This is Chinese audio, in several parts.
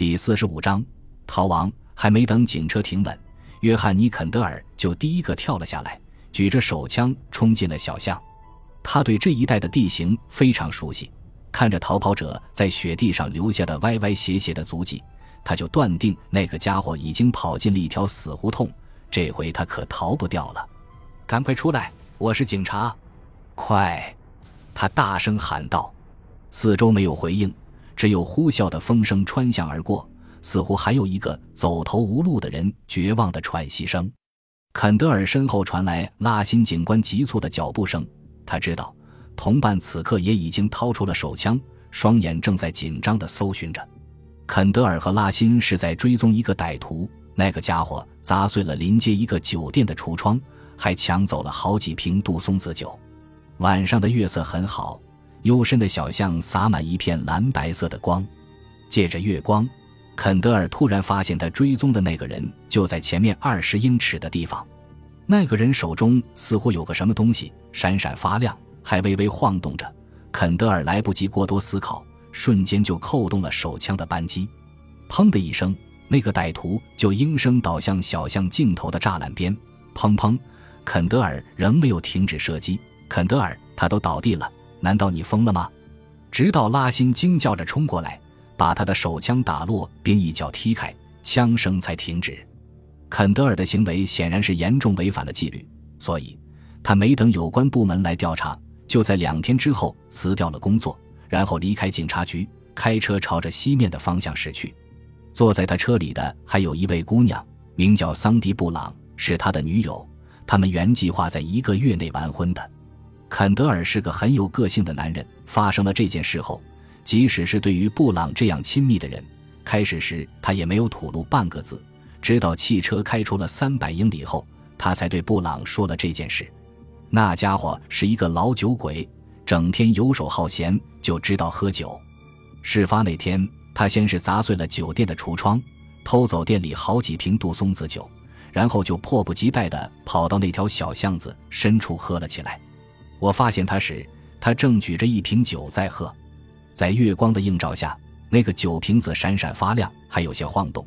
第四十五章逃亡。还没等警车停稳，约翰尼·肯德尔就第一个跳了下来，举着手枪冲进了小巷。他对这一带的地形非常熟悉，看着逃跑者在雪地上留下的歪歪斜斜的足迹，他就断定那个家伙已经跑进了一条死胡同。这回他可逃不掉了！赶快出来！我是警察！快！他大声喊道。四周没有回应，只有呼啸的风声穿巷而过。似乎还有一个走投无路的人绝望的喘息声。肯德尔身后传来拉辛警官急促的脚步声。他知道，同伴此刻也已经掏出了手枪，双眼正在紧张地搜寻着。肯德尔和拉辛是在追踪一个歹徒。那个家伙砸碎了临街一个酒店的橱窗，还抢走了好几瓶杜松子酒。晚上的月色很好，幽深的小巷洒满一片蓝白色的光，借着月光。肯德尔突然发现，他追踪的那个人就在前面二十英尺的地方。那个人手中似乎有个什么东西，闪闪发亮，还微微晃动着。肯德尔来不及过多思考，瞬间就扣动了手枪的扳机。砰的一声，那个歹徒就应声倒向小巷尽头的栅栏边。砰砰！肯德尔仍没有停止射击。肯德尔，他都倒地了，难道你疯了吗？直到拉辛惊叫着冲过来。把他的手枪打落，并一脚踢开，枪声才停止。肯德尔的行为显然是严重违反了纪律，所以他没等有关部门来调查，就在两天之后辞掉了工作，然后离开警察局，开车朝着西面的方向驶去。坐在他车里的还有一位姑娘，名叫桑迪·布朗，是他的女友。他们原计划在一个月内完婚的。肯德尔是个很有个性的男人，发生了这件事后。即使是对于布朗这样亲密的人，开始时他也没有吐露半个字。直到汽车开出了三百英里后，他才对布朗说了这件事。那家伙是一个老酒鬼，整天游手好闲，就知道喝酒。事发那天，他先是砸碎了酒店的橱窗，偷走店里好几瓶杜松子酒，然后就迫不及待地跑到那条小巷子深处喝了起来。我发现他时，他正举着一瓶酒在喝。在月光的映照下，那个酒瓶子闪闪发亮，还有些晃动。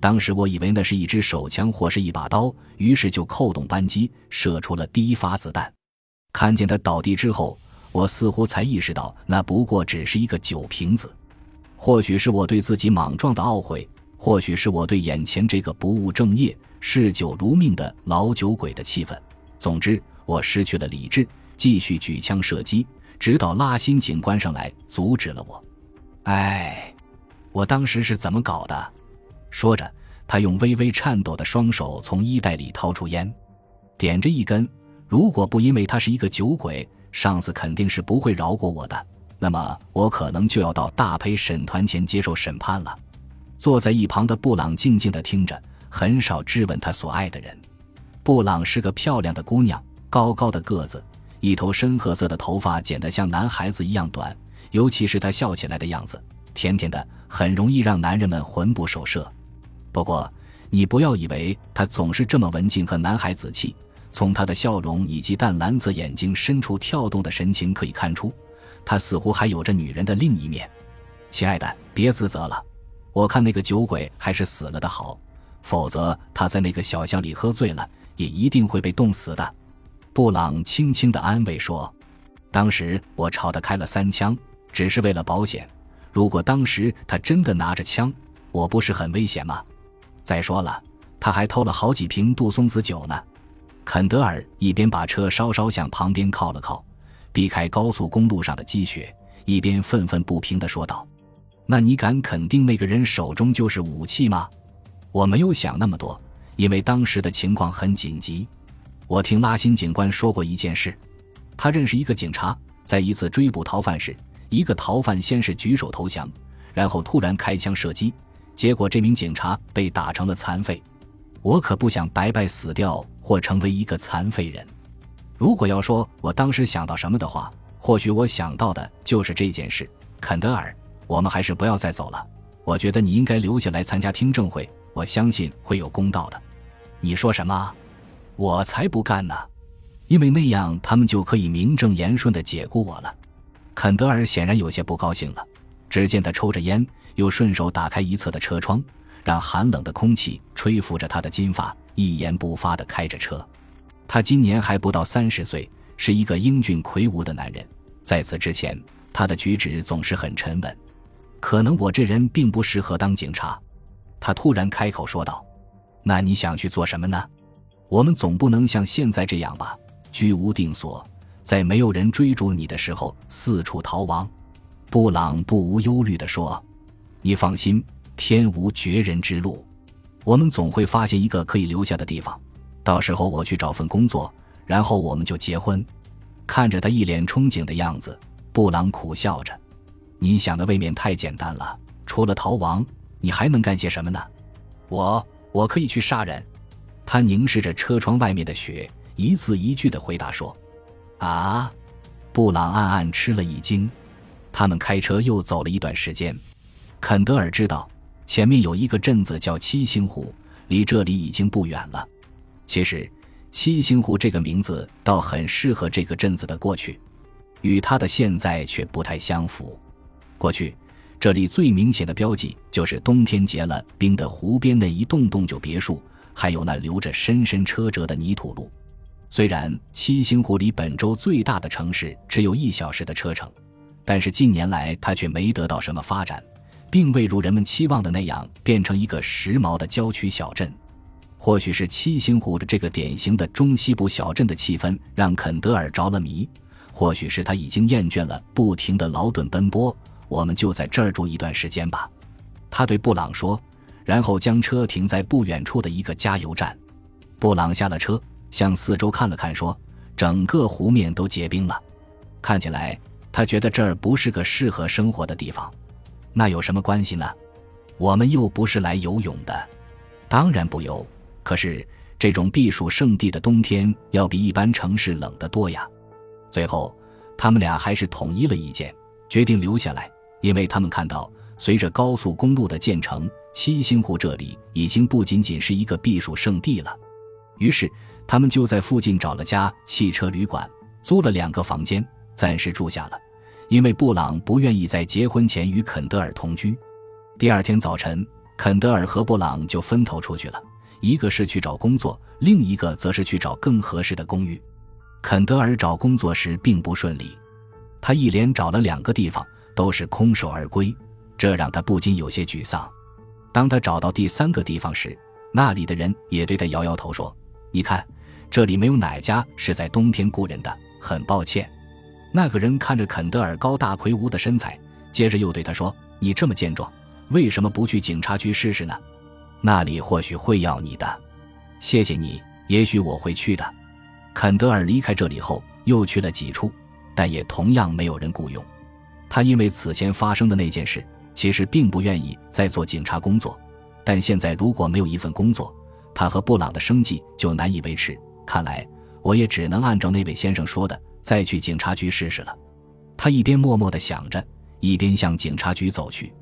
当时我以为那是一支手枪或是一把刀，于是就扣动扳机，射出了第一发子弹。看见他倒地之后，我似乎才意识到那不过只是一个酒瓶子。或许是我对自己莽撞的懊悔，或许是我对眼前这个不务正业、嗜酒如命的老酒鬼的气愤。总之，我失去了理智，继续举枪射击。直到拉辛警官上来阻止了我，哎，我当时是怎么搞的？说着，他用微微颤抖的双手从衣袋里掏出烟，点着一根。如果不因为他是一个酒鬼，上司肯定是不会饶过我的。那么，我可能就要到大陪审团前接受审判了。坐在一旁的布朗静静地听着，很少质问他所爱的人。布朗是个漂亮的姑娘，高高的个子。一头深褐色的头发剪得像男孩子一样短，尤其是他笑起来的样子，甜甜的，很容易让男人们魂不守舍。不过，你不要以为他总是这么文静和男孩子气。从他的笑容以及淡蓝色眼睛深处跳动的神情可以看出，他似乎还有着女人的另一面。亲爱的，别自责了，我看那个酒鬼还是死了的好，否则他在那个小巷里喝醉了，也一定会被冻死的。布朗轻轻的安慰说：“当时我朝他开了三枪，只是为了保险。如果当时他真的拿着枪，我不是很危险吗？再说了，他还偷了好几瓶杜松子酒呢。”肯德尔一边把车稍稍向旁边靠了靠，避开高速公路上的积雪，一边愤愤不平的说道：“那你敢肯定那个人手中就是武器吗？”我没有想那么多，因为当时的情况很紧急。我听拉辛警官说过一件事，他认识一个警察，在一次追捕逃犯时，一个逃犯先是举手投降，然后突然开枪射击，结果这名警察被打成了残废。我可不想白白死掉或成为一个残废人。如果要说我当时想到什么的话，或许我想到的就是这件事。肯德尔，我们还是不要再走了。我觉得你应该留下来参加听证会，我相信会有公道的。你说什么？我才不干呢，因为那样他们就可以名正言顺地解雇我了。肯德尔显然有些不高兴了，只见他抽着烟，又顺手打开一侧的车窗，让寒冷的空气吹拂着他的金发，一言不发地开着车。他今年还不到三十岁，是一个英俊魁梧的男人。在此之前，他的举止总是很沉稳。可能我这人并不适合当警察，他突然开口说道：“那你想去做什么呢？我们总不能像现在这样吧，居无定所，在没有人追逐你的时候四处逃亡。”布朗不无忧虑地说：“你放心，天无绝人之路，我们总会发现一个可以留下的地方。到时候我去找份工作，然后我们就结婚。”看着他一脸憧憬的样子，布朗苦笑着。你想的未免太简单了。除了逃亡，你还能干些什么呢？我，我可以去杀人。他凝视着车窗外面的雪，一字一句的回答说：“啊！”布朗暗暗吃了一惊。他们开车又走了一段时间。肯德尔知道前面有一个镇子叫七星湖，离这里已经不远了。其实，七星湖这个名字倒很适合这个镇子的过去，与他的现在却不太相符。过去，这里最明显的标记就是冬天结了冰的湖边那一栋栋旧别墅，还有那留着深深车辙的泥土路。虽然七星湖离本州最大的城市只有一小时的车程，但是近年来它却没得到什么发展，并未如人们期望的那样变成一个时髦的郊区小镇。或许是七星湖的这个典型的中西部小镇的气氛让肯德尔着了迷，或许是他已经厌倦了不停的劳顿奔波。我们就在这儿住一段时间吧，他对布朗说，然后将车停在不远处的一个加油站。布朗下了车，向四周看了看，说：“整个湖面都结冰了，看起来他觉得这儿不是个适合生活的地方。那有什么关系呢？我们又不是来游泳的，当然不游。可是这种避暑胜地的冬天要比一般城市冷得多呀。”最后，他们俩还是统一了意见，决定留下来。因为他们看到，随着高速公路的建成，七星湖这里已经不仅仅是一个避暑胜地了。于是，他们就在附近找了家汽车旅馆，租了两个房间，暂时住下了。因为布朗不愿意在结婚前与肯德尔同居。第二天早晨，肯德尔和布朗就分头出去了，一个是去找工作，另一个则是去找更合适的公寓。肯德尔找工作时并不顺利，他一连找了两个地方。都是空手而归，这让他不禁有些沮丧。当他找到第三个地方时，那里的人也对他摇摇头说：“你看，这里没有哪家是在冬天雇人的。很抱歉。”那个人看着肯德尔高大魁梧的身材，接着又对他说：“你这么健壮，为什么不去警察局试试呢？那里或许会要你的。”谢谢你，也许我会去的。肯德尔离开这里后，又去了几处，但也同样没有人雇佣。他因为此前发生的那件事，其实并不愿意再做警察工作，但现在如果没有一份工作，他和布朗的生计就难以维持。看来我也只能按照那位先生说的，再去警察局试试了。他一边默默地想着，一边向警察局走去。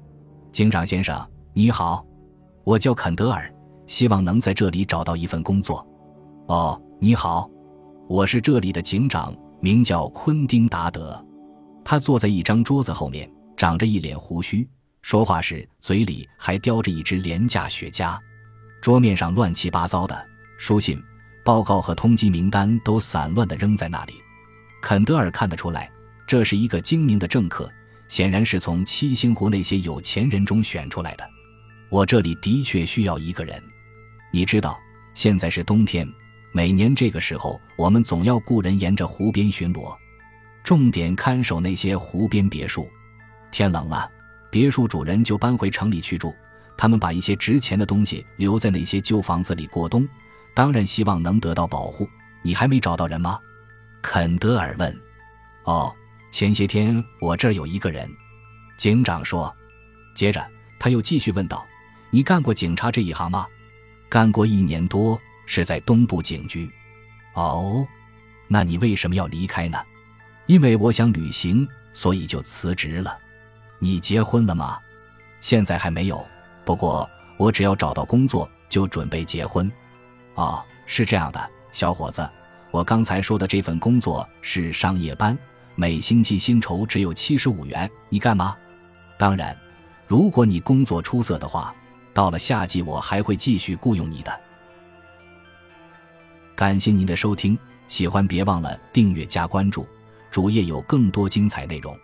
警长先生，你好，我叫肯德尔，希望能在这里找到一份工作。哦，你好，我是这里的警长，名叫昆丁达德。他坐在一张桌子后面，长着一脸胡须，说话时嘴里还叼着一支廉价雪茄。桌面上乱七八糟的书信、报告和通缉名单都散乱地扔在那里。肯德尔看得出来，这是一个精明的政客，显然是从七星湖那些有钱人中选出来的。我这里的确需要一个人。你知道，现在是冬天，每年这个时候，我们总要雇人沿着湖边巡逻。重点看守那些湖边别墅，天冷了，别墅主人就搬回城里去住。他们把一些值钱的东西留在那些旧房子里过冬，当然希望能得到保护。你还没找到人吗？肯德尔问。哦，前些天我这儿有一个人，警长说。接着他又继续问道：“你干过警察这一行吗？”干过一年多，是在东部警局。哦，那你为什么要离开呢？因为我想旅行，所以就辞职了。你结婚了吗？现在还没有。不过我只要找到工作，就准备结婚。哦，是这样的，小伙子，我刚才说的这份工作是上夜班，每星期薪酬只有七十五元。你干吗？当然，如果你工作出色的话，到了夏季我还会继续雇佣你的。感谢您的收听，喜欢别忘了订阅加关注，主页有更多精彩内容。